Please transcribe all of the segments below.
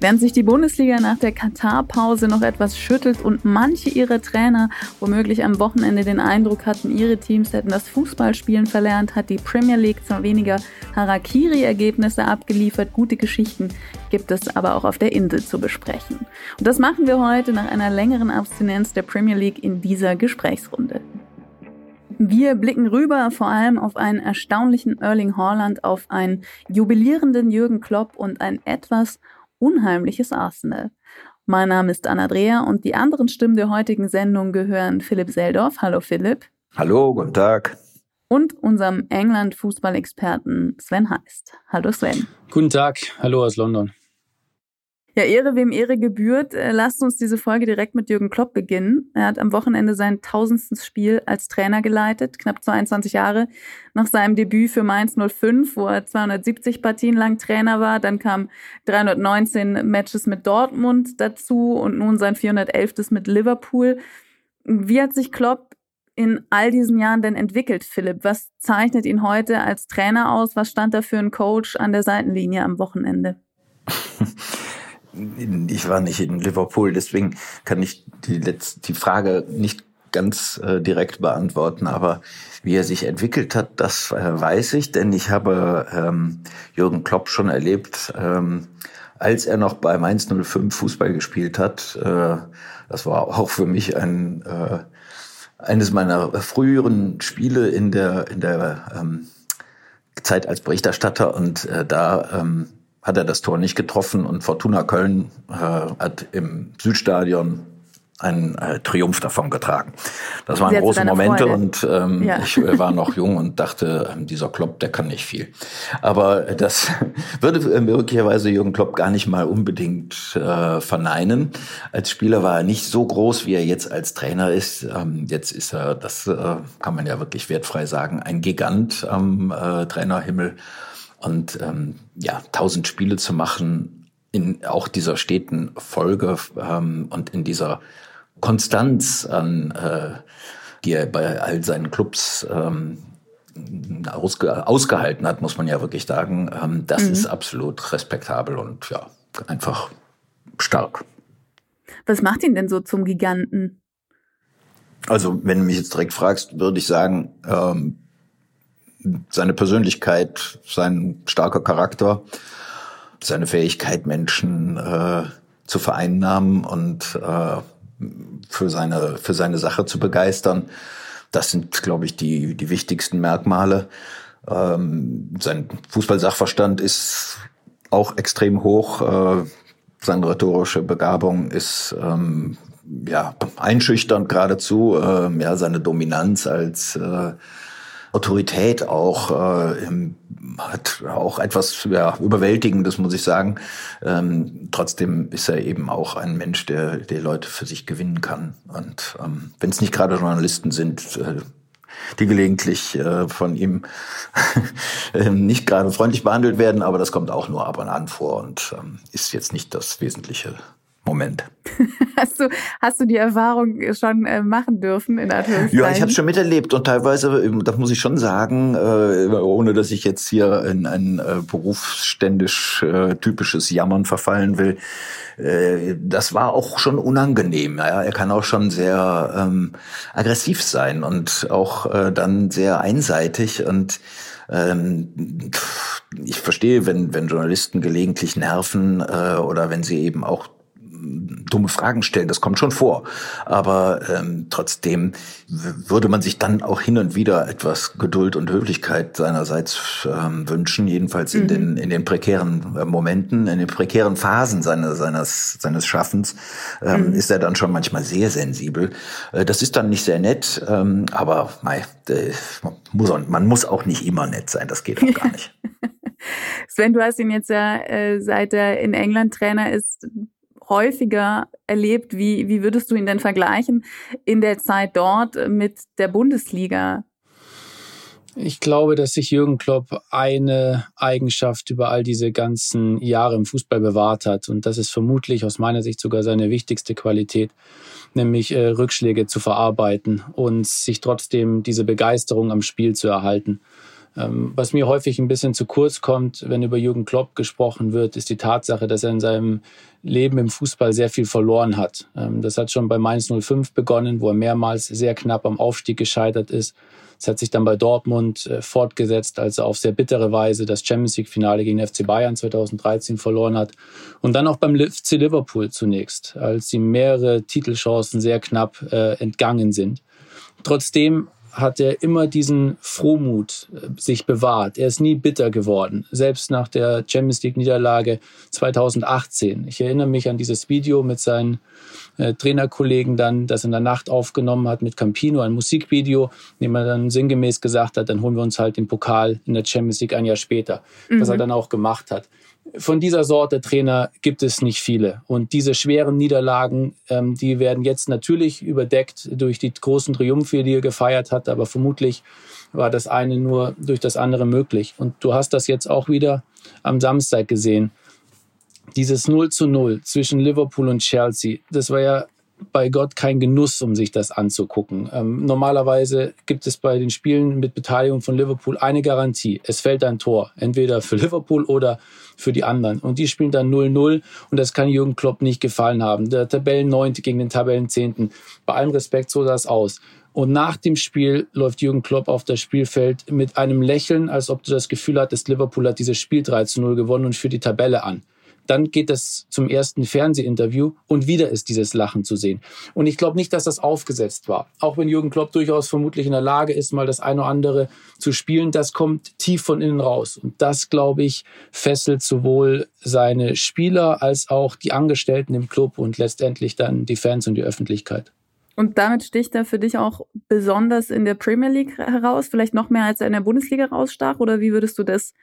Während sich die Bundesliga nach der Katar-Pause noch etwas schüttelt und manche ihrer Trainer womöglich am Wochenende den Eindruck hatten, ihre Teams hätten das Fußballspielen verlernt, hat die Premier League zwar weniger Harakiri-Ergebnisse abgeliefert, gute Geschichten gibt es aber auch auf der Insel zu besprechen. Und das machen wir heute nach einer längeren Abstinenz der Premier League in dieser Gesprächsrunde. Wir blicken rüber vor allem auf einen erstaunlichen Erling Haaland, auf einen jubilierenden Jürgen Klopp und ein etwas unheimliches Arsenal. Mein Name ist Anna-Drea und die anderen Stimmen der heutigen Sendung gehören Philipp Seldorf. Hallo Philipp. Hallo, guten Tag. Und unserem England-Fußballexperten Sven Heist. Hallo Sven. Guten Tag, hallo aus London. Ja, Ehre wem Ehre gebührt. Äh, lasst uns diese Folge direkt mit Jürgen Klopp beginnen. Er hat am Wochenende sein tausendstes Spiel als Trainer geleitet, knapp 22 Jahre nach seinem Debüt für Mainz 05, wo er 270 Partien lang Trainer war. Dann kamen 319 Matches mit Dortmund dazu und nun sein 411. mit Liverpool. Wie hat sich Klopp in all diesen Jahren denn entwickelt, Philipp? Was zeichnet ihn heute als Trainer aus? Was stand da für ein Coach an der Seitenlinie am Wochenende? ich war nicht in Liverpool, deswegen kann ich die, letzte, die Frage nicht ganz äh, direkt beantworten, aber wie er sich entwickelt hat, das äh, weiß ich, denn ich habe ähm, Jürgen Klopp schon erlebt, ähm, als er noch bei Mainz 05 Fußball gespielt hat. Äh, das war auch für mich ein äh, eines meiner früheren Spiele in der in der ähm, Zeit als Berichterstatter und äh, da ähm, hat er das Tor nicht getroffen und Fortuna Köln äh, hat im Südstadion einen äh, Triumph davon getragen. Das waren große Momente Freude. und ähm, ja. ich äh, war noch jung und dachte, äh, dieser Klopp, der kann nicht viel. Aber das würde äh, möglicherweise Jürgen Klopp gar nicht mal unbedingt äh, verneinen. Als Spieler war er nicht so groß, wie er jetzt als Trainer ist. Ähm, jetzt ist er, das äh, kann man ja wirklich wertfrei sagen, ein Gigant am äh, Trainerhimmel. Und ähm, ja, tausend Spiele zu machen in auch dieser steten Folge ähm, und in dieser Konstanz an, äh, die er bei all seinen Clubs ähm, ausge ausgehalten hat, muss man ja wirklich sagen, ähm, das mhm. ist absolut respektabel und ja, einfach stark. Was macht ihn denn so zum Giganten? Also, wenn du mich jetzt direkt fragst, würde ich sagen, ähm, seine Persönlichkeit, sein starker Charakter, seine Fähigkeit, Menschen äh, zu vereinnahmen und äh, für seine für seine Sache zu begeistern. Das sind, glaube ich, die die wichtigsten Merkmale. Ähm, sein Fußballsachverstand ist auch extrem hoch. Äh, seine rhetorische Begabung ist ähm, ja einschüchternd geradezu. Äh, ja, seine Dominanz als äh, Autorität auch, äh, hat auch etwas ja, Überwältigendes, muss ich sagen. Ähm, trotzdem ist er eben auch ein Mensch, der, der Leute für sich gewinnen kann. Und ähm, wenn es nicht gerade Journalisten sind, äh, die gelegentlich äh, von ihm äh, nicht gerade freundlich behandelt werden, aber das kommt auch nur ab und an vor und ähm, ist jetzt nicht das Wesentliche Moment. Hast du, hast du die Erfahrung schon äh, machen dürfen in Anführungszeichen? Ja, ich habe schon miterlebt und teilweise, ähm, das muss ich schon sagen, äh, ohne dass ich jetzt hier in ein äh, berufsständisch äh, typisches Jammern verfallen will, äh, das war auch schon unangenehm. Ja, er kann auch schon sehr ähm, aggressiv sein und auch äh, dann sehr einseitig und ähm, ich verstehe, wenn, wenn Journalisten gelegentlich nerven äh, oder wenn sie eben auch dumme Fragen stellen, das kommt schon vor. Aber ähm, trotzdem würde man sich dann auch hin und wieder etwas Geduld und Höflichkeit seinerseits ähm, wünschen, jedenfalls in mhm. den in den prekären äh, Momenten, in den prekären Phasen seines seines seines Schaffens ähm, mhm. ist er dann schon manchmal sehr sensibel. Äh, das ist dann nicht sehr nett, ähm, aber mei, äh, man, muss auch, man muss auch nicht immer nett sein, das geht auch gar nicht. Sven, du hast ihn jetzt ja, äh, seit er in England Trainer ist, häufiger erlebt. Wie, wie würdest du ihn denn vergleichen in der Zeit dort mit der Bundesliga? Ich glaube, dass sich Jürgen Klopp eine Eigenschaft über all diese ganzen Jahre im Fußball bewahrt hat. Und das ist vermutlich aus meiner Sicht sogar seine wichtigste Qualität, nämlich äh, Rückschläge zu verarbeiten und sich trotzdem diese Begeisterung am Spiel zu erhalten. Ähm, was mir häufig ein bisschen zu kurz kommt, wenn über Jürgen Klopp gesprochen wird, ist die Tatsache, dass er in seinem Leben im Fußball sehr viel verloren hat. Ähm, das hat schon bei Mainz 05 begonnen, wo er mehrmals sehr knapp am Aufstieg gescheitert ist. Es hat sich dann bei Dortmund äh, fortgesetzt, als er auf sehr bittere Weise das Champions League-Finale gegen FC Bayern 2013 verloren hat. Und dann auch beim FC Liverpool zunächst, als ihm mehrere Titelchancen sehr knapp äh, entgangen sind. Trotzdem hat er immer diesen Frohmut äh, sich bewahrt. Er ist nie bitter geworden, selbst nach der Champions League Niederlage 2018. Ich erinnere mich an dieses Video mit seinen äh, Trainerkollegen dann, das in der Nacht aufgenommen hat mit Campino, ein Musikvideo, in dem er dann sinngemäß gesagt hat, dann holen wir uns halt den Pokal in der Champions League ein Jahr später, mhm. was er mhm. dann auch gemacht hat von dieser Sorte Trainer gibt es nicht viele. Und diese schweren Niederlagen, ähm, die werden jetzt natürlich überdeckt durch die großen Triumphe, die er gefeiert hat, aber vermutlich war das eine nur durch das andere möglich. Und du hast das jetzt auch wieder am Samstag gesehen. Dieses 0 zu 0 zwischen Liverpool und Chelsea, das war ja bei Gott kein Genuss, um sich das anzugucken. Ähm, normalerweise gibt es bei den Spielen mit Beteiligung von Liverpool eine Garantie. Es fällt ein Tor, entweder für Liverpool oder für die anderen. Und die spielen dann 0-0 und das kann Jürgen Klopp nicht gefallen haben. Der Tabellenneunte gegen den Tabellenzehnten. Bei allem Respekt, so sah es aus. Und nach dem Spiel läuft Jürgen Klopp auf das Spielfeld mit einem Lächeln, als ob du das Gefühl hattest, Liverpool hat dieses Spiel 3 0 gewonnen und für die Tabelle an. Dann geht es zum ersten Fernsehinterview und wieder ist dieses Lachen zu sehen. Und ich glaube nicht, dass das aufgesetzt war. Auch wenn Jürgen Klopp durchaus vermutlich in der Lage ist, mal das eine oder andere zu spielen, das kommt tief von innen raus. Und das, glaube ich, fesselt sowohl seine Spieler als auch die Angestellten im Club und letztendlich dann die Fans und die Öffentlichkeit. Und damit sticht er für dich auch besonders in der Premier League heraus, vielleicht noch mehr als er in der Bundesliga rausstach? Oder wie würdest du das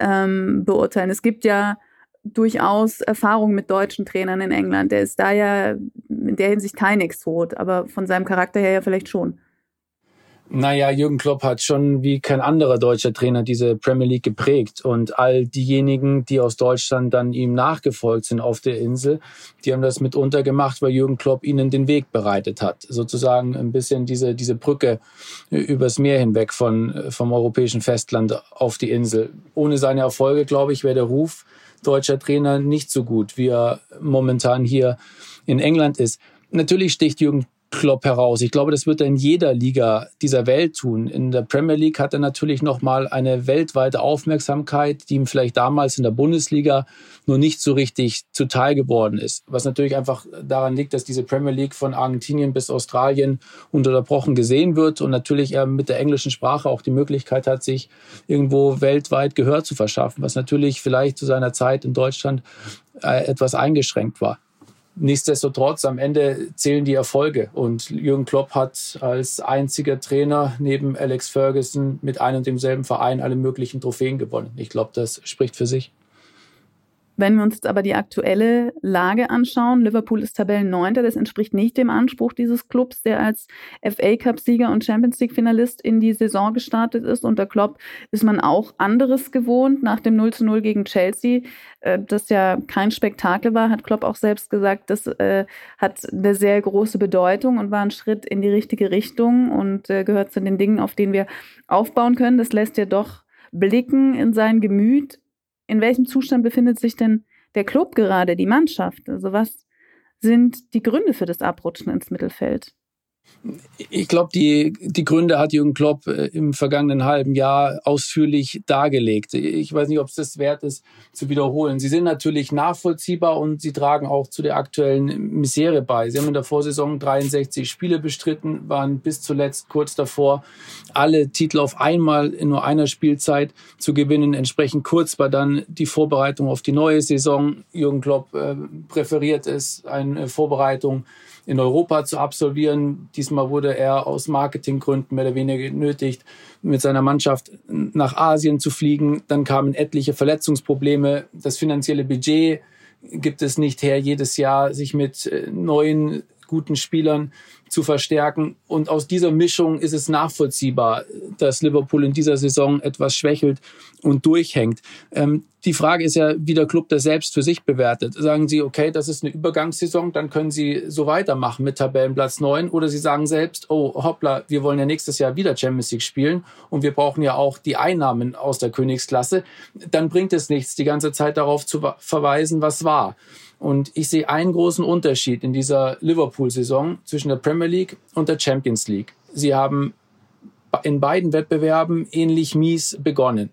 ähm, beurteilen? Es gibt ja durchaus Erfahrung mit deutschen Trainern in England. Der ist da ja in der Hinsicht kein Exot, aber von seinem Charakter her ja vielleicht schon. Naja, Jürgen Klopp hat schon wie kein anderer deutscher Trainer diese Premier League geprägt. Und all diejenigen, die aus Deutschland dann ihm nachgefolgt sind auf der Insel, die haben das mitunter gemacht, weil Jürgen Klopp ihnen den Weg bereitet hat. Sozusagen ein bisschen diese, diese Brücke übers Meer hinweg von, vom europäischen Festland auf die Insel. Ohne seine Erfolge, glaube ich, wäre der Ruf deutscher Trainer nicht so gut, wie er momentan hier in England ist. Natürlich sticht Jürgen Klopp heraus. Ich glaube, das wird er in jeder Liga dieser Welt tun. In der Premier League hat er natürlich noch mal eine weltweite Aufmerksamkeit, die ihm vielleicht damals in der Bundesliga nur nicht so richtig zuteil geworden ist. Was natürlich einfach daran liegt, dass diese Premier League von Argentinien bis Australien unterbrochen gesehen wird und natürlich er mit der englischen Sprache auch die Möglichkeit hat, sich irgendwo weltweit Gehör zu verschaffen, was natürlich vielleicht zu seiner Zeit in Deutschland äh, etwas eingeschränkt war. Nichtsdestotrotz, am Ende zählen die Erfolge. Und Jürgen Klopp hat als einziger Trainer neben Alex Ferguson mit einem und demselben Verein alle möglichen Trophäen gewonnen. Ich glaube, das spricht für sich. Wenn wir uns jetzt aber die aktuelle Lage anschauen, Liverpool ist Tabellenneunter, das entspricht nicht dem Anspruch dieses Clubs, der als FA Cup-Sieger und Champions League-Finalist in die Saison gestartet ist. Unter Klopp ist man auch anderes gewohnt. Nach dem 0 zu 0 gegen Chelsea, äh, das ja kein Spektakel war, hat Klopp auch selbst gesagt, das äh, hat eine sehr große Bedeutung und war ein Schritt in die richtige Richtung und äh, gehört zu den Dingen, auf denen wir aufbauen können. Das lässt ja doch blicken in sein Gemüt in welchem Zustand befindet sich denn der Club gerade, die Mannschaft? Also was sind die Gründe für das Abrutschen ins Mittelfeld? Ich glaube, die, die Gründe hat Jürgen Klopp äh, im vergangenen halben Jahr ausführlich dargelegt. Ich weiß nicht, ob es das wert ist, zu wiederholen. Sie sind natürlich nachvollziehbar und sie tragen auch zu der aktuellen Misere bei. Sie haben in der Vorsaison 63 Spiele bestritten, waren bis zuletzt kurz davor, alle Titel auf einmal in nur einer Spielzeit zu gewinnen. Entsprechend kurz war dann die Vorbereitung auf die neue Saison. Jürgen Klopp äh, präferiert es, eine Vorbereitung in Europa zu absolvieren. Diesmal wurde er aus Marketinggründen mehr oder weniger genötigt, mit seiner Mannschaft nach Asien zu fliegen. Dann kamen etliche Verletzungsprobleme. Das finanzielle Budget gibt es nicht her, jedes Jahr sich mit äh, neuen guten Spielern zu verstärken. Und aus dieser Mischung ist es nachvollziehbar, dass Liverpool in dieser Saison etwas schwächelt und durchhängt. Ähm, die Frage ist ja, wie der Club das selbst für sich bewertet. Sagen Sie, okay, das ist eine Übergangssaison, dann können Sie so weitermachen mit Tabellenplatz 9. Oder Sie sagen selbst, oh, hoppla, wir wollen ja nächstes Jahr wieder Champions League spielen und wir brauchen ja auch die Einnahmen aus der Königsklasse. Dann bringt es nichts, die ganze Zeit darauf zu verweisen, was war. Und ich sehe einen großen Unterschied in dieser Liverpool-Saison zwischen der Premier League und der Champions League. Sie haben in beiden Wettbewerben ähnlich mies begonnen.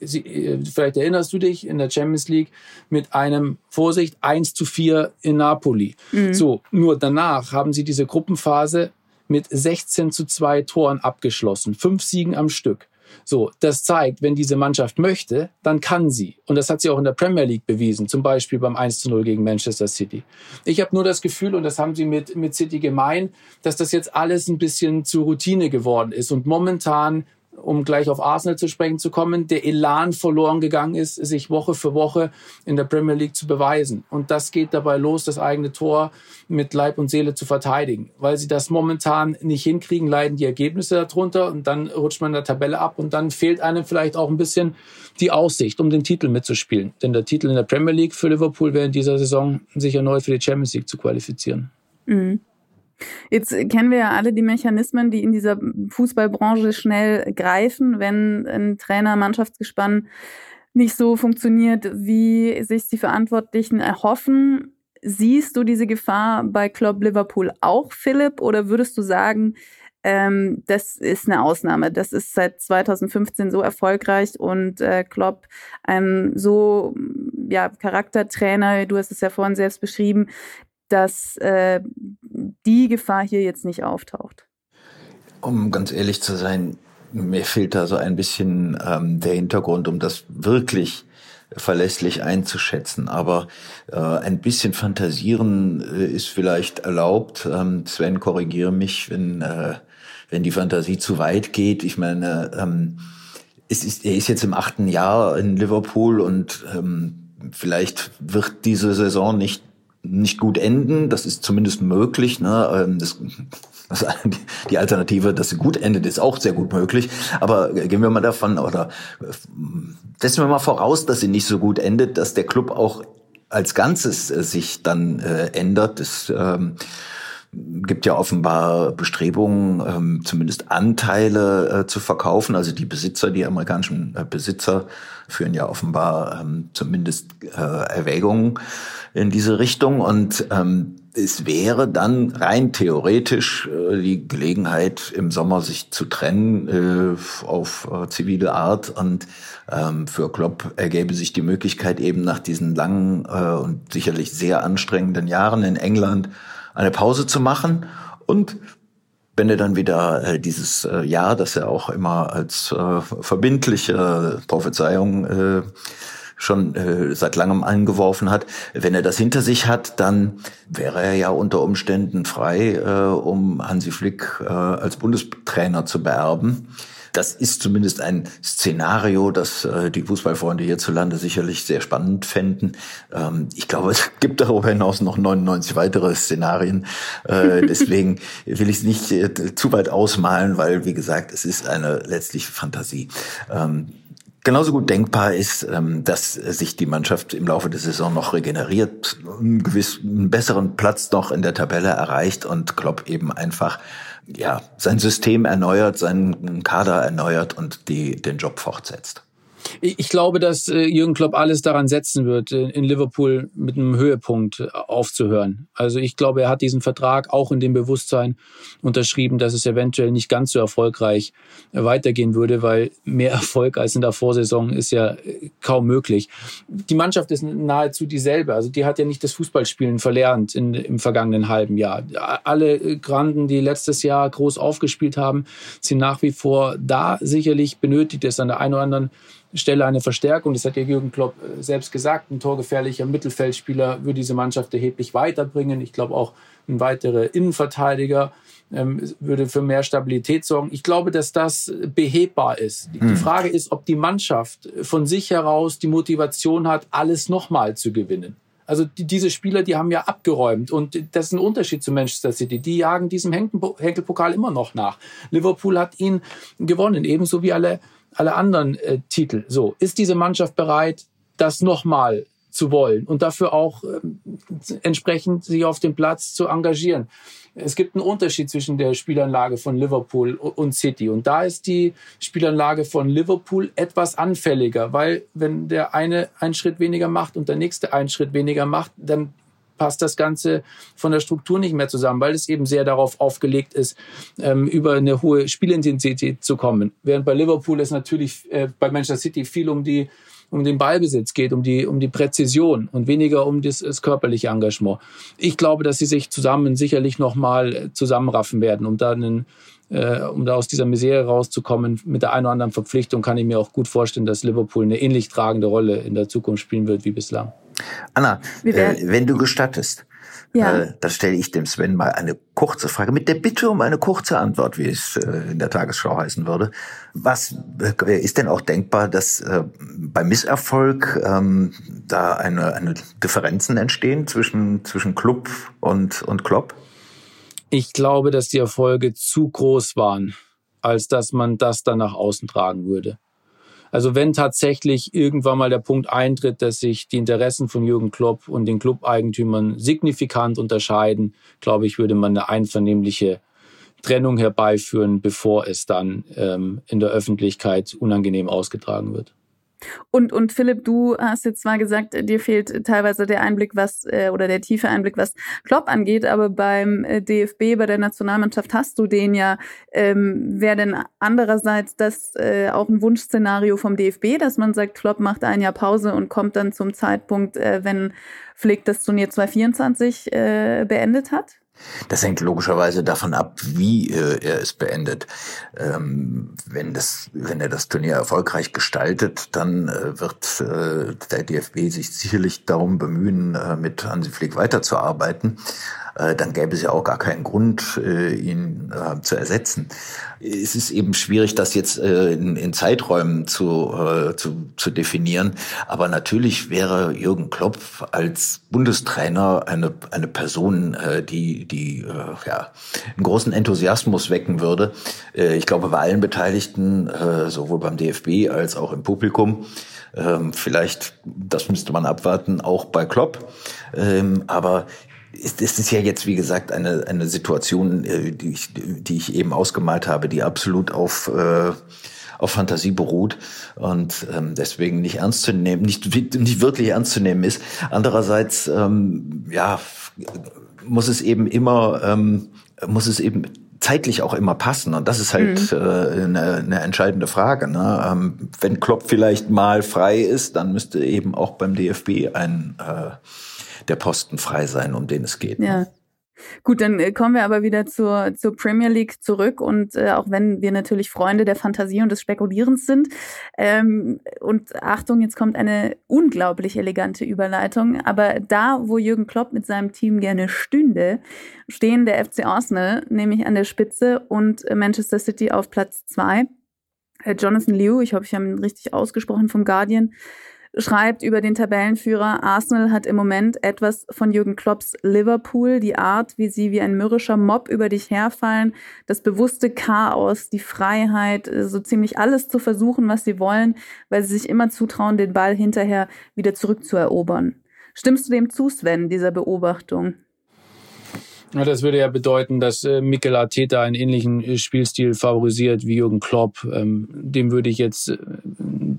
Sie, äh, vielleicht erinnerst du dich in der Champions League mit einem Vorsicht 1 zu 4 in Napoli. Mhm. So, nur danach haben sie diese Gruppenphase mit 16 zu 2 Toren abgeschlossen. Fünf Siegen am Stück. So, das zeigt, wenn diese Mannschaft möchte, dann kann sie. Und das hat sie auch in der Premier League bewiesen, zum Beispiel beim 1 zu 0 gegen Manchester City. Ich habe nur das Gefühl, und das haben sie mit, mit City gemein, dass das jetzt alles ein bisschen zur Routine geworden ist. Und momentan um gleich auf Arsenal zu sprechen zu kommen, der Elan verloren gegangen ist, sich Woche für Woche in der Premier League zu beweisen. Und das geht dabei los, das eigene Tor mit Leib und Seele zu verteidigen. Weil sie das momentan nicht hinkriegen, leiden die Ergebnisse darunter und dann rutscht man in der Tabelle ab und dann fehlt einem vielleicht auch ein bisschen die Aussicht, um den Titel mitzuspielen. Denn der Titel in der Premier League für Liverpool wäre in dieser Saison sich erneut für die Champions League zu qualifizieren. Mhm. Jetzt kennen wir ja alle die Mechanismen, die in dieser Fußballbranche schnell greifen, wenn ein Trainer, Mannschaftsgespann nicht so funktioniert, wie sich die Verantwortlichen erhoffen. Siehst du diese Gefahr bei Club Liverpool auch, Philipp, oder würdest du sagen, ähm, das ist eine Ausnahme. Das ist seit 2015 so erfolgreich und äh, Klopp ein so ja, Charaktertrainer, du hast es ja vorhin selbst beschrieben, dass äh, die Gefahr hier jetzt nicht auftaucht? Um ganz ehrlich zu sein, mir fehlt da so ein bisschen ähm, der Hintergrund, um das wirklich verlässlich einzuschätzen. Aber äh, ein bisschen fantasieren äh, ist vielleicht erlaubt. Ähm, Sven, korrigiere mich, wenn, äh, wenn die Fantasie zu weit geht. Ich meine, ähm, es ist, er ist jetzt im achten Jahr in Liverpool und ähm, vielleicht wird diese Saison nicht nicht gut enden. Das ist zumindest möglich. Ne? Ähm, das, das, die Alternative, dass sie gut endet, ist auch sehr gut möglich. Aber gehen wir mal davon oder setzen wir mal voraus, dass sie nicht so gut endet, dass der Club auch als Ganzes äh, sich dann äh, ändert. Das ähm, gibt ja offenbar Bestrebungen, ähm, zumindest Anteile äh, zu verkaufen. Also die Besitzer, die amerikanischen äh, Besitzer führen ja offenbar ähm, zumindest äh, Erwägungen in diese Richtung. Und ähm, es wäre dann rein theoretisch äh, die Gelegenheit, im Sommer sich zu trennen äh, auf äh, zivile Art. Und ähm, für Klopp ergäbe sich die Möglichkeit, eben nach diesen langen und sicherlich sehr anstrengenden Jahren in England eine Pause zu machen und wenn er dann wieder äh, dieses äh, Jahr, das er auch immer als äh, verbindliche Prophezeiung schon seit langem eingeworfen hat, wenn er das hinter sich hat, dann wäre er ja unter Umständen frei, um Hansi Flick als Bundestrainer zu beerben. Das ist zumindest ein Szenario, das äh, die Fußballfreunde hierzulande sicherlich sehr spannend fänden. Ähm, ich glaube, es gibt darüber hinaus noch 99 weitere Szenarien. Äh, deswegen will ich es nicht äh, zu weit ausmalen, weil, wie gesagt, es ist eine letztliche Fantasie. Ähm, Genauso gut denkbar ist, ähm, dass sich die Mannschaft im Laufe der Saison noch regeneriert, einen gewissen besseren Platz noch in der Tabelle erreicht und Klopp eben einfach ja, sein System erneuert, seinen Kader erneuert und die, den Job fortsetzt. Ich glaube, dass äh, Jürgen Klopp alles daran setzen wird, in Liverpool mit einem Höhepunkt äh, aufzuhören. Also ich glaube, er hat diesen Vertrag auch in dem Bewusstsein unterschrieben, dass es eventuell nicht ganz so erfolgreich äh, weitergehen würde, weil mehr Erfolg als in der Vorsaison ist ja kaum möglich. Die Mannschaft ist nahezu dieselbe. Also die hat ja nicht das Fußballspielen verlernt in, im vergangenen halben Jahr. Alle Granden, die letztes Jahr groß aufgespielt haben, sind nach wie vor da. Sicherlich benötigt es an der einen oder anderen Stelle eine Verstärkung. Das hat ja Jürgen Klopp äh, selbst gesagt. Ein torgefährlicher Mittelfeldspieler würde diese Mannschaft erheblich weiterbringen. Ich glaube auch ein weiterer Innenverteidiger ähm, würde für mehr Stabilität sorgen. Ich glaube, dass das behebbar ist. Die hm. Frage ist, ob die Mannschaft von sich heraus die Motivation hat, alles nochmal zu gewinnen. Also die, diese Spieler, die haben ja abgeräumt und das ist ein Unterschied zu Manchester City. Die jagen diesem Henkelpokal immer noch nach. Liverpool hat ihn gewonnen, ebenso wie alle, alle anderen äh, Titel. So, ist diese Mannschaft bereit, das nochmal zu wollen und dafür auch äh, entsprechend sich auf dem Platz zu engagieren? es gibt einen Unterschied zwischen der Spielanlage von Liverpool und City. Und da ist die Spielanlage von Liverpool etwas anfälliger, weil wenn der eine einen Schritt weniger macht und der nächste einen Schritt weniger macht, dann passt das Ganze von der Struktur nicht mehr zusammen, weil es eben sehr darauf aufgelegt ist, ähm, über eine hohe Spielintensität zu kommen. Während bei Liverpool es natürlich äh, bei Manchester City viel um die um den Ballbesitz geht, um die, um die Präzision und weniger um das, das körperliche Engagement. Ich glaube, dass sie sich zusammen sicherlich nochmal äh, zusammenraffen werden, um da einen, äh, um da aus dieser Misere rauszukommen. Mit der einen oder anderen Verpflichtung kann ich mir auch gut vorstellen, dass Liverpool eine ähnlich tragende Rolle in der Zukunft spielen wird wie bislang. Anna, äh, wenn du gestattest, ja. Äh, da stelle ich dem Sven mal eine kurze Frage mit der Bitte um eine kurze Antwort, wie es äh, in der Tagesschau heißen würde. Was äh, ist denn auch denkbar, dass äh, bei Misserfolg ähm, da eine, eine Differenzen entstehen zwischen, zwischen Club und, und Klopp? Ich glaube, dass die Erfolge zu groß waren, als dass man das dann nach außen tragen würde. Also wenn tatsächlich irgendwann mal der Punkt eintritt, dass sich die Interessen von Jürgen Klopp und den Club-Eigentümern signifikant unterscheiden, glaube ich, würde man eine einvernehmliche Trennung herbeiführen, bevor es dann ähm, in der Öffentlichkeit unangenehm ausgetragen wird. Und, und Philipp, du hast jetzt zwar gesagt, dir fehlt teilweise der Einblick, was äh, oder der tiefe Einblick, was Klopp angeht, aber beim äh, DFB, bei der Nationalmannschaft hast du den ja. Ähm, Wäre denn andererseits das äh, auch ein Wunschszenario vom DFB, dass man sagt, Klopp macht ein Jahr Pause und kommt dann zum Zeitpunkt, äh, wenn Flick das Turnier 2024 äh, beendet hat? Das hängt logischerweise davon ab, wie äh, er es beendet. Ähm, wenn, das, wenn er das Turnier erfolgreich gestaltet, dann äh, wird äh, der DFB sich sicherlich darum bemühen, äh, mit Hansi Flick weiterzuarbeiten. Äh, dann gäbe es ja auch gar keinen Grund, äh, ihn zu ersetzen. Es ist eben schwierig, das jetzt in, in Zeiträumen zu, zu, zu definieren. Aber natürlich wäre Jürgen Klopp als Bundestrainer eine, eine Person, die, die ja, einen großen Enthusiasmus wecken würde. Ich glaube, bei allen Beteiligten, sowohl beim DFB als auch im Publikum. Ähm, vielleicht, das müsste man abwarten, auch bei Klopp. Ähm, aber ist, ist es ja jetzt, wie gesagt, eine, eine Situation, äh, die ich, die ich eben ausgemalt habe, die absolut auf, äh, auf Fantasie beruht und ähm, deswegen nicht ernst zu nehmen, nicht, nicht wirklich ernst zu nehmen ist. Andererseits, ähm, ja, muss es eben immer, ähm, muss es eben zeitlich auch immer passen. Und das ist halt mhm. äh, eine, eine entscheidende Frage. Ne? Ähm, wenn Klopp vielleicht mal frei ist, dann müsste eben auch beim DFB ein äh, der Posten frei sein, um den es geht. Ne? Ja. Gut, dann äh, kommen wir aber wieder zur, zur Premier League zurück und äh, auch wenn wir natürlich Freunde der Fantasie und des Spekulierens sind. Ähm, und Achtung, jetzt kommt eine unglaublich elegante Überleitung. Aber da, wo Jürgen Klopp mit seinem Team gerne stünde, stehen der FC Arsenal nämlich an der Spitze und Manchester City auf Platz zwei. Äh, Jonathan Liu, ich hoffe, ich habe ihn richtig ausgesprochen vom Guardian, schreibt über den Tabellenführer, Arsenal hat im Moment etwas von Jürgen Klopps Liverpool, die Art, wie sie wie ein mürrischer Mob über dich herfallen, das bewusste Chaos, die Freiheit, so ziemlich alles zu versuchen, was sie wollen, weil sie sich immer zutrauen, den Ball hinterher wieder zurückzuerobern. Stimmst du dem zu, Sven, dieser Beobachtung? Das würde ja bedeuten, dass äh, Mikel Arteta einen ähnlichen äh, Spielstil favorisiert wie Jürgen Klopp. Ähm, dem würde ich jetzt äh,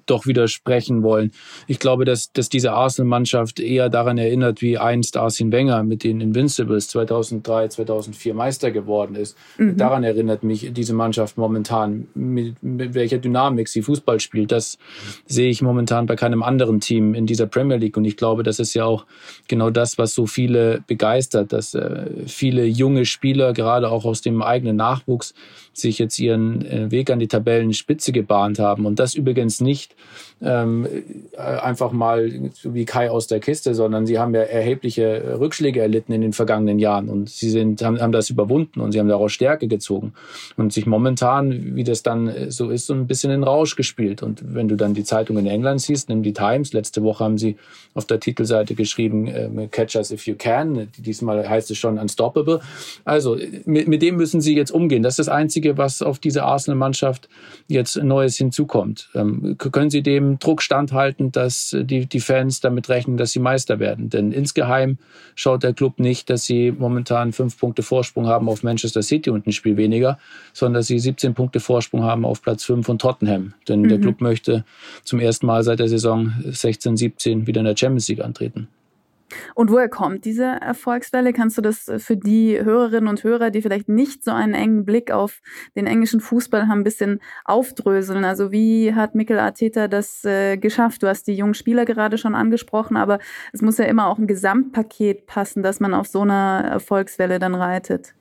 doch widersprechen wollen. Ich glaube, dass, dass diese Arsenal-Mannschaft eher daran erinnert, wie einst Arsene Wenger mit den Invincibles 2003, 2004 Meister geworden ist. Mhm. Daran erinnert mich diese Mannschaft momentan, mit, mit welcher Dynamik sie Fußball spielt. Das sehe ich momentan bei keinem anderen Team in dieser Premier League. Und ich glaube, das ist ja auch genau das, was so viele begeistert, dass äh, viele junge Spieler, gerade auch aus dem eigenen Nachwuchs, sich jetzt ihren äh, Weg an die Tabellenspitze gebahnt haben. Und das übrigens nicht ähm, äh, einfach mal wie Kai aus der Kiste, sondern sie haben ja erhebliche Rückschläge erlitten in den vergangenen Jahren und sie sind, haben, haben das überwunden und sie haben daraus Stärke gezogen und sich momentan, wie das dann so ist, so ein bisschen in Rausch gespielt. Und wenn du dann die Zeitung in England siehst, nimm die Times, letzte Woche haben sie auf der Titelseite geschrieben, äh, Catch us if you can. Diesmal heißt es schon Unstoppable. Also mit, mit dem müssen sie jetzt umgehen. Das ist das Einzige, was auf diese Arsenal-Mannschaft jetzt Neues hinzukommt. Ähm, können sie dem Druck standhalten, dass die, die Fans damit rechnen, dass sie Meister werden? Denn insgeheim schaut der Club nicht, dass sie momentan fünf Punkte Vorsprung haben auf Manchester City und ein Spiel weniger, sondern dass sie 17 Punkte Vorsprung haben auf Platz 5 von Tottenham. Denn mhm. der Club möchte zum ersten Mal seit der Saison 16, 17 wieder in der Champions League antreten. Und woher kommt diese Erfolgswelle? Kannst du das für die Hörerinnen und Hörer, die vielleicht nicht so einen engen Blick auf den englischen Fußball haben, ein bisschen aufdröseln? Also wie hat Mikel Arteta das äh, geschafft? Du hast die jungen Spieler gerade schon angesprochen, aber es muss ja immer auch ein Gesamtpaket passen, dass man auf so einer Erfolgswelle dann reitet.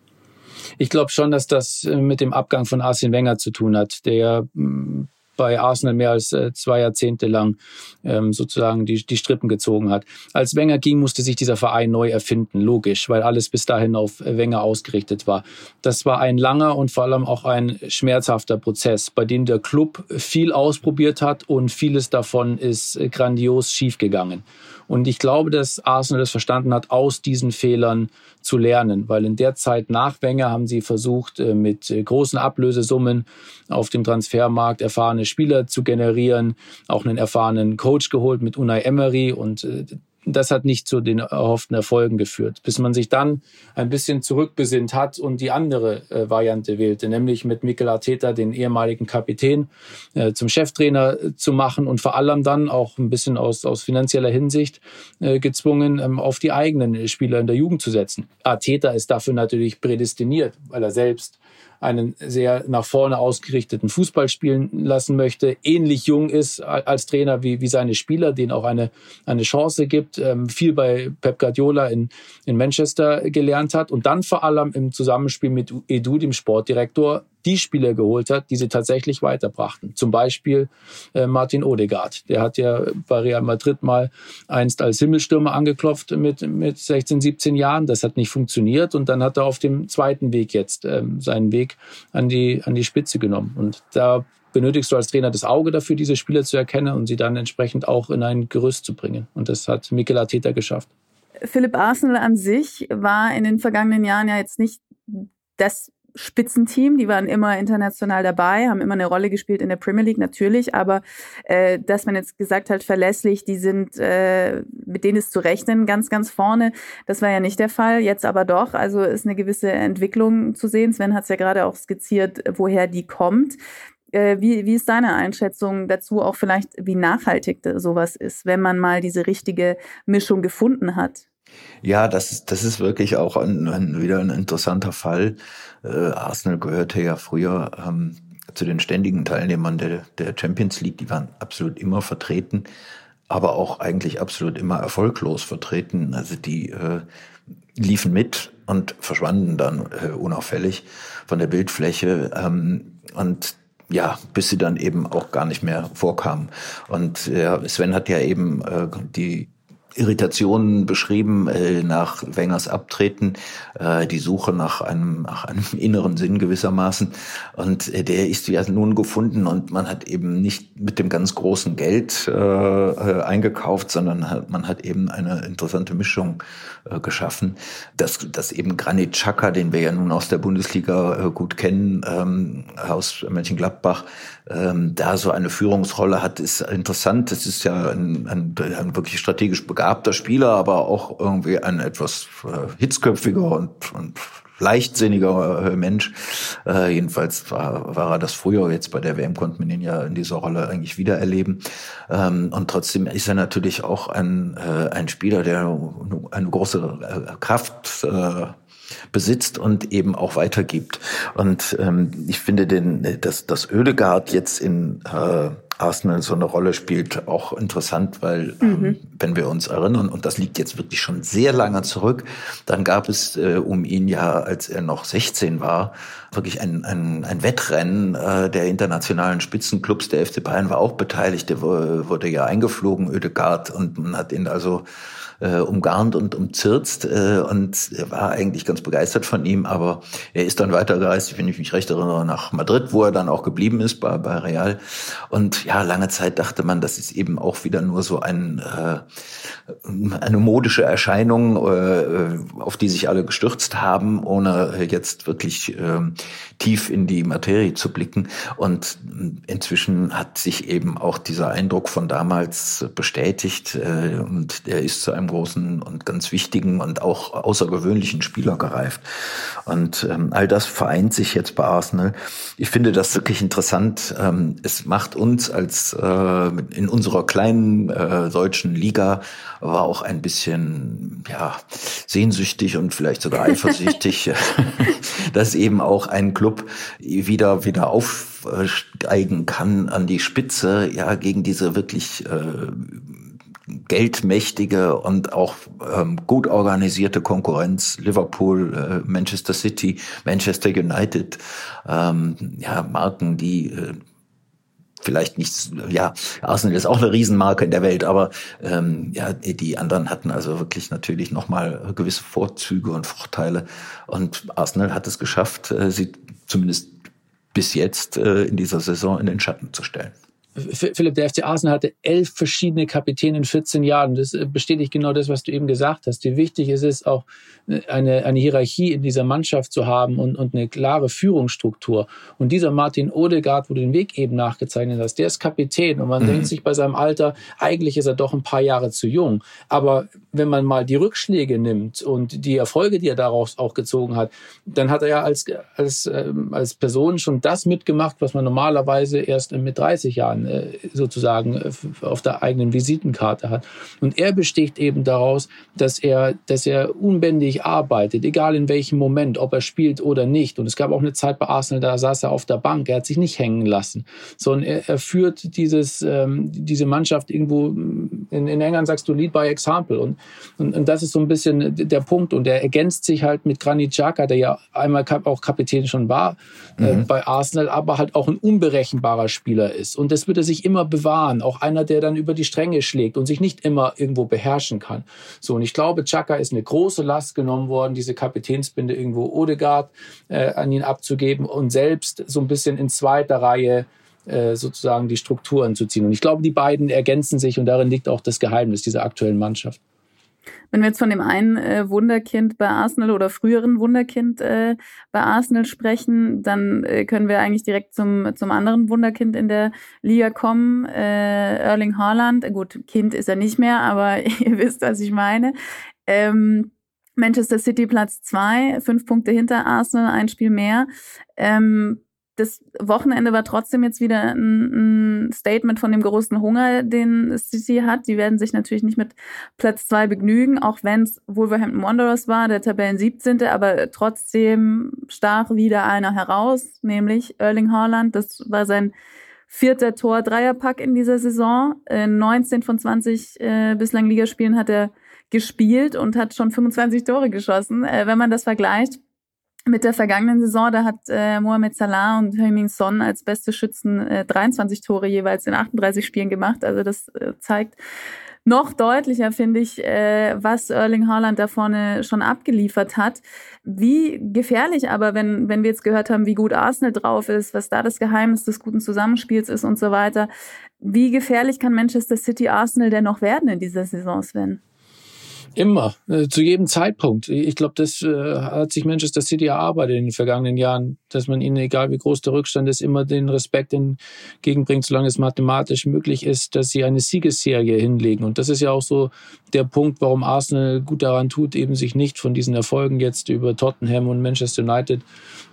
Ich glaube schon, dass das äh, mit dem Abgang von Arsene Wenger zu tun hat, der mm, bei Arsenal mehr als äh, zwei Jahrzehnte lang ähm, sozusagen die, die Strippen gezogen hat. Als Wenger ging, musste sich dieser Verein neu erfinden, logisch, weil alles bis dahin auf Wenger ausgerichtet war. Das war ein langer und vor allem auch ein schmerzhafter Prozess, bei dem der Club viel ausprobiert hat und vieles davon ist grandios schiefgegangen. Und ich glaube, dass Arsenal das verstanden hat, aus diesen Fehlern zu lernen, weil in der Zeit nach Wenger haben sie versucht, äh, mit äh, großen Ablösesummen auf dem Transfermarkt erfahrene Spieler zu generieren, auch einen erfahrenen Coach geholt mit Unai Emery. Und äh, das hat nicht zu den erhofften Erfolgen geführt, bis man sich dann ein bisschen zurückbesinnt hat und die andere äh, Variante wählte, nämlich mit Mikel Arteta, den ehemaligen Kapitän, äh, zum Cheftrainer äh, zu machen und vor allem dann auch ein bisschen aus, aus finanzieller Hinsicht äh, gezwungen, ähm, auf die eigenen Spieler in der Jugend zu setzen. Arteta ist dafür natürlich prädestiniert, weil er selbst einen sehr nach vorne ausgerichteten Fußball spielen lassen möchte, ähnlich jung ist als Trainer wie, wie seine Spieler, denen auch eine, eine Chance gibt, ähm, viel bei Pep Guardiola in, in Manchester gelernt hat und dann vor allem im Zusammenspiel mit Edu, dem Sportdirektor, die Spieler geholt hat, die sie tatsächlich weiterbrachten. Zum Beispiel äh, Martin Odegaard. Der hat ja bei Real Madrid mal einst als Himmelstürmer angeklopft mit, mit 16, 17 Jahren. Das hat nicht funktioniert und dann hat er auf dem zweiten Weg jetzt ähm, seinen Weg an die, an die Spitze genommen. Und da benötigst du als Trainer das Auge dafür, diese Spieler zu erkennen und sie dann entsprechend auch in ein Gerüst zu bringen. Und das hat Mikel Arteta geschafft. Philipp Arsenal an sich war in den vergangenen Jahren ja jetzt nicht das Spitzenteam, die waren immer international dabei, haben immer eine Rolle gespielt in der Premier League natürlich, aber äh, dass man jetzt gesagt hat, verlässlich, die sind, äh, mit denen ist zu rechnen, ganz, ganz vorne, das war ja nicht der Fall, jetzt aber doch, also ist eine gewisse Entwicklung zu sehen. Sven hat es ja gerade auch skizziert, woher die kommt. Äh, wie, wie ist deine Einschätzung dazu, auch vielleicht, wie nachhaltig sowas ist, wenn man mal diese richtige Mischung gefunden hat? Ja, das ist, das ist wirklich auch ein, ein, wieder ein interessanter Fall. Äh, Arsenal gehörte ja früher ähm, zu den ständigen Teilnehmern der, der Champions League. Die waren absolut immer vertreten, aber auch eigentlich absolut immer erfolglos vertreten. Also die äh, liefen mit und verschwanden dann äh, unauffällig von der Bildfläche. Ähm, und ja, bis sie dann eben auch gar nicht mehr vorkamen. Und äh, Sven hat ja eben äh, die Irritationen beschrieben äh, nach Wengers Abtreten, äh, die Suche nach einem, nach einem inneren Sinn gewissermaßen. Und äh, der ist ja nun gefunden und man hat eben nicht mit dem ganz großen Geld äh, äh, eingekauft, sondern hat, man hat eben eine interessante Mischung äh, geschaffen. Dass, dass eben Granit Xhaka, den wir ja nun aus der Bundesliga äh, gut kennen, ähm, aus Mönchengladbach, ähm, da so eine Führungsrolle hat, ist interessant. Das ist ja ein, ein, ein wirklich strategisch begabter Spieler, aber auch irgendwie ein etwas äh, hitzköpfiger und, und leichtsinniger äh, Mensch. Äh, jedenfalls war, war er das früher. Jetzt bei der WM konnte man ihn ja in dieser Rolle eigentlich wieder erleben. Ähm, und trotzdem ist er natürlich auch ein, äh, ein Spieler, der eine große äh, Kraft äh, besitzt und eben auch weitergibt. Und ähm, ich finde den, dass das Ödegard jetzt in äh, Arsenal so eine Rolle spielt, auch interessant, weil ähm, mhm. ähm, wenn wir uns erinnern, und das liegt jetzt wirklich schon sehr lange zurück, dann gab es äh, um ihn ja, als er noch 16 war, wirklich ein, ein, ein Wettrennen äh, der internationalen Spitzenclubs. Der FC Bayern war auch beteiligt, der wurde ja eingeflogen, Ödegard, und man hat ihn also äh, umgarnt und umzirzt äh, und war eigentlich ganz begeistert von ihm, aber er ist dann weitergereist, wenn ich mich recht erinnere, nach Madrid, wo er dann auch geblieben ist bei, bei Real. Und ja, lange Zeit dachte man, das ist eben auch wieder nur so ein, äh, eine modische Erscheinung, äh, auf die sich alle gestürzt haben, ohne jetzt wirklich äh, tief in die Materie zu blicken. Und inzwischen hat sich eben auch dieser Eindruck von damals bestätigt äh, und er ist zu einem großen und ganz wichtigen und auch außergewöhnlichen Spieler gereift. Und ähm, all das vereint sich jetzt bei Arsenal. Ich finde das wirklich interessant. Ähm, es macht uns als äh, in unserer kleinen äh, deutschen Liga aber auch ein bisschen ja sehnsüchtig und vielleicht sogar eifersüchtig, dass eben auch ein Club wieder wieder aufsteigen kann an die Spitze, ja gegen diese wirklich äh, geldmächtige und auch ähm, gut organisierte Konkurrenz, Liverpool, äh, Manchester City, Manchester United, ähm, ja, Marken, die äh, vielleicht nicht, ja, Arsenal ist auch eine Riesenmarke in der Welt, aber ähm, ja, die anderen hatten also wirklich natürlich nochmal gewisse Vorzüge und Vorteile. Und Arsenal hat es geschafft, äh, sie zumindest bis jetzt äh, in dieser Saison in den Schatten zu stellen. Philipp, der FC Arsenal hatte elf verschiedene Kapitäne in 14 Jahren. Das äh, bestätigt genau das, was du eben gesagt hast. Wie wichtig es ist, auch eine, eine Hierarchie in dieser Mannschaft zu haben und, und eine klare Führungsstruktur. Und dieser Martin Odegaard, wo du den Weg eben nachgezeichnet hast, der ist Kapitän und man mhm. denkt sich bei seinem Alter, eigentlich ist er doch ein paar Jahre zu jung. Aber wenn man mal die Rückschläge nimmt und die Erfolge, die er daraus auch gezogen hat, dann hat er ja als, als, ähm, als Person schon das mitgemacht, was man normalerweise erst mit 30 Jahren äh, sozusagen äh, auf der eigenen Visitenkarte hat. Und er besticht eben daraus, dass er, dass er unbändig arbeitet, egal in welchem Moment, ob er spielt oder nicht. Und es gab auch eine Zeit bei Arsenal, da saß er auf der Bank, er hat sich nicht hängen lassen, sondern er, er führt dieses, ähm, diese Mannschaft irgendwo, in, in England sagst du Lead by Example. Und, und, und das ist so ein bisschen der Punkt. Und er ergänzt sich halt mit Granit Xhaka, der ja einmal auch Kapitän schon war äh, mhm. bei Arsenal, aber halt auch ein unberechenbarer Spieler ist. Und das wird er sich immer bewahren. Auch einer, der dann über die Stränge schlägt und sich nicht immer irgendwo beherrschen kann. So, und ich glaube, Xhaka ist eine große Last genommen worden, diese Kapitänsbinde irgendwo Odegaard äh, an ihn abzugeben und selbst so ein bisschen in zweiter Reihe äh, sozusagen die Strukturen zu ziehen. Und ich glaube, die beiden ergänzen sich und darin liegt auch das Geheimnis dieser aktuellen Mannschaft. Wenn wir jetzt von dem einen äh, Wunderkind bei Arsenal oder früheren Wunderkind äh, bei Arsenal sprechen, dann äh, können wir eigentlich direkt zum, zum anderen Wunderkind in der Liga kommen, äh, Erling Haaland. Gut, Kind ist er nicht mehr, aber ihr wisst, was ich meine. Ähm, Manchester City Platz zwei, fünf Punkte hinter Arsenal, ein Spiel mehr. Ähm, das Wochenende war trotzdem jetzt wieder ein, Statement von dem großen Hunger, den City hat. Die werden sich natürlich nicht mit Platz zwei begnügen, auch wenn es Wolverhampton Wanderers war, der Tabellen 17. Aber trotzdem stach wieder einer heraus, nämlich Erling Haaland. Das war sein vierter Tor-Dreierpack in dieser Saison. In 19 von 20 äh, bislang Ligaspielen hat er gespielt und hat schon 25 Tore geschossen. Äh, wenn man das vergleicht mit der vergangenen Saison, da hat äh, Mohamed Salah und Heung-Min Son als beste Schützen äh, 23 Tore jeweils in 38 Spielen gemacht. Also das äh, zeigt noch deutlicher, finde ich, äh, was Erling Haaland da vorne schon abgeliefert hat. Wie gefährlich aber, wenn, wenn wir jetzt gehört haben, wie gut Arsenal drauf ist, was da das Geheimnis des guten Zusammenspiels ist und so weiter. Wie gefährlich kann Manchester City Arsenal denn noch werden in dieser Saison, Sven? Immer, äh, zu jedem Zeitpunkt. Ich glaube, das äh, hat sich Manchester City erarbeitet in den vergangenen Jahren, dass man ihnen, egal wie groß der Rückstand ist, immer den Respekt entgegenbringt, solange es mathematisch möglich ist, dass sie eine Siegesserie hinlegen. Und das ist ja auch so der Punkt, warum Arsenal gut daran tut, eben sich nicht von diesen Erfolgen jetzt über Tottenham und Manchester United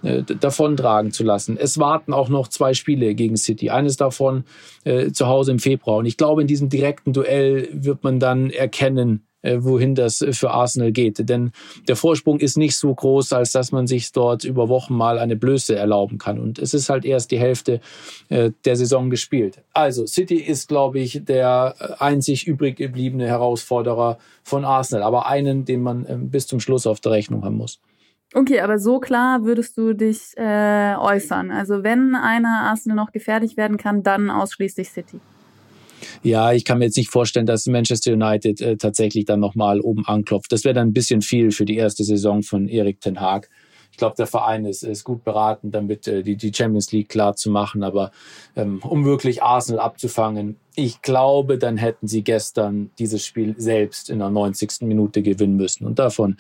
äh, davontragen zu lassen. Es warten auch noch zwei Spiele gegen City. Eines davon äh, zu Hause im Februar. Und ich glaube, in diesem direkten Duell wird man dann erkennen, wohin das für Arsenal geht. Denn der Vorsprung ist nicht so groß, als dass man sich dort über Wochen mal eine Blöße erlauben kann. Und es ist halt erst die Hälfte äh, der Saison gespielt. Also City ist, glaube ich, der äh, einzig übrig gebliebene Herausforderer von Arsenal, aber einen, den man ähm, bis zum Schluss auf der Rechnung haben muss. Okay, aber so klar würdest du dich äh, äußern. Also wenn einer Arsenal noch gefährlich werden kann, dann ausschließlich City. Ja, ich kann mir jetzt nicht vorstellen, dass Manchester United äh, tatsächlich dann nochmal oben anklopft. Das wäre dann ein bisschen viel für die erste Saison von Erik Ten Haag. Ich glaube, der Verein ist, ist gut beraten, damit äh, die, die Champions League klar zu machen. Aber ähm, um wirklich Arsenal abzufangen, ich glaube, dann hätten sie gestern dieses Spiel selbst in der 90. Minute gewinnen müssen. Und davon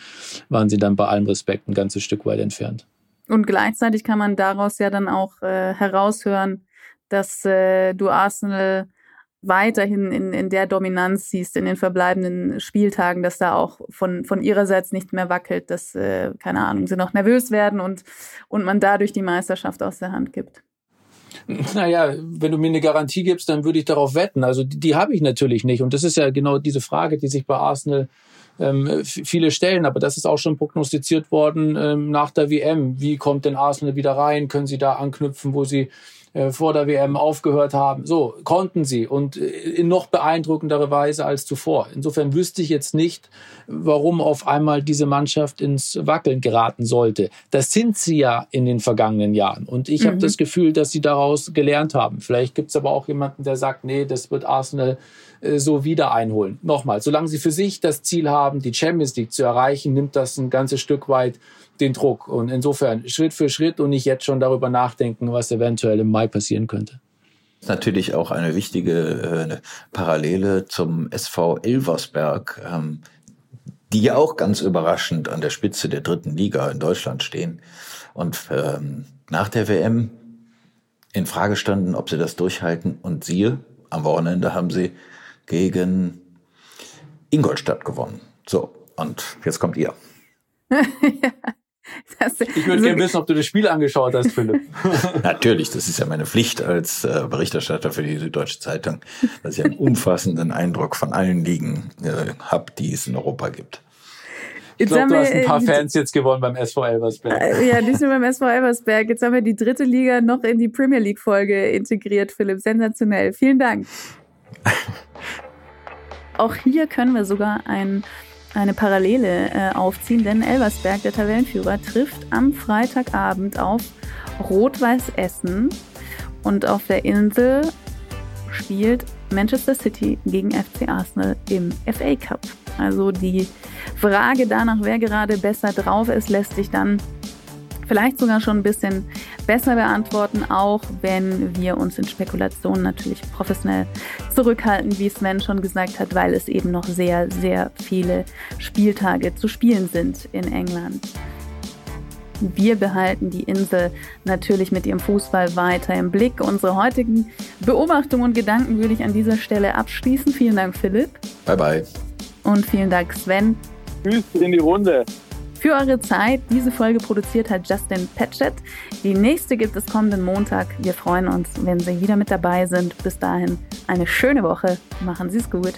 waren sie dann bei allem Respekt ein ganzes Stück weit entfernt. Und gleichzeitig kann man daraus ja dann auch äh, heraushören, dass äh, du Arsenal weiterhin in, in der Dominanz siehst in den verbleibenden Spieltagen, dass da auch von, von ihrerseits nicht mehr wackelt, dass, äh, keine Ahnung, sie noch nervös werden und, und man dadurch die Meisterschaft aus der Hand gibt. Naja, wenn du mir eine Garantie gibst, dann würde ich darauf wetten. Also die, die habe ich natürlich nicht. Und das ist ja genau diese Frage, die sich bei Arsenal ähm, viele stellen. Aber das ist auch schon prognostiziert worden ähm, nach der WM. Wie kommt denn Arsenal wieder rein? Können sie da anknüpfen, wo sie äh, vor der WM aufgehört haben. So, konnten sie und äh, in noch beeindruckendere Weise als zuvor. Insofern wüsste ich jetzt nicht, warum auf einmal diese Mannschaft ins Wackeln geraten sollte. Das sind sie ja in den vergangenen Jahren. Und ich mhm. habe das Gefühl, dass sie daraus gelernt haben. Vielleicht gibt es aber auch jemanden, der sagt, nee, das wird Arsenal so wieder einholen. Nochmal, solange sie für sich das Ziel haben, die Champions League zu erreichen, nimmt das ein ganzes Stück weit den Druck. Und insofern Schritt für Schritt und nicht jetzt schon darüber nachdenken, was eventuell im Mai passieren könnte. Natürlich auch eine wichtige äh, Parallele zum SV Elversberg, ähm, die ja auch ganz überraschend an der Spitze der dritten Liga in Deutschland stehen und ähm, nach der WM in Frage standen, ob sie das durchhalten. Und siehe, am Wochenende haben sie gegen Ingolstadt gewonnen. So, und jetzt kommt ihr. Das, ich würde so gerne wissen, ob du das Spiel angeschaut hast, Philipp. Natürlich, das ist ja meine Pflicht als äh, Berichterstatter für die Süddeutsche Zeitung, dass ich einen umfassenden Eindruck von allen Ligen äh, habe, die es in Europa gibt. Ich glaube, du hast ein paar Fans jetzt gewonnen beim SV Elversberg. Äh, ja, nicht nur beim SV Elversberg. Jetzt haben wir die dritte Liga noch in die Premier League-Folge integriert, Philipp. Sensationell. Vielen Dank. Auch hier können wir sogar ein eine Parallele äh, aufziehen, denn Elversberg, der Tabellenführer, trifft am Freitagabend auf Rot-Weiß Essen und auf der Insel spielt Manchester City gegen FC Arsenal im FA Cup. Also die Frage danach, wer gerade besser drauf ist, lässt sich dann vielleicht sogar schon ein bisschen besser beantworten, auch wenn wir uns in Spekulationen natürlich professionell zurückhalten, wie Sven schon gesagt hat, weil es eben noch sehr, sehr viele Spieltage zu spielen sind in England. Wir behalten die Insel natürlich mit ihrem Fußball weiter im Blick. Unsere heutigen Beobachtungen und Gedanken würde ich an dieser Stelle abschließen. Vielen Dank, Philipp. Bye, bye. Und vielen Dank, Sven. Tschüss in die Runde. Für eure Zeit. Diese Folge produziert hat Justin Patchett. Die nächste gibt es kommenden Montag. Wir freuen uns, wenn Sie wieder mit dabei sind. Bis dahin eine schöne Woche. Machen Sie es gut.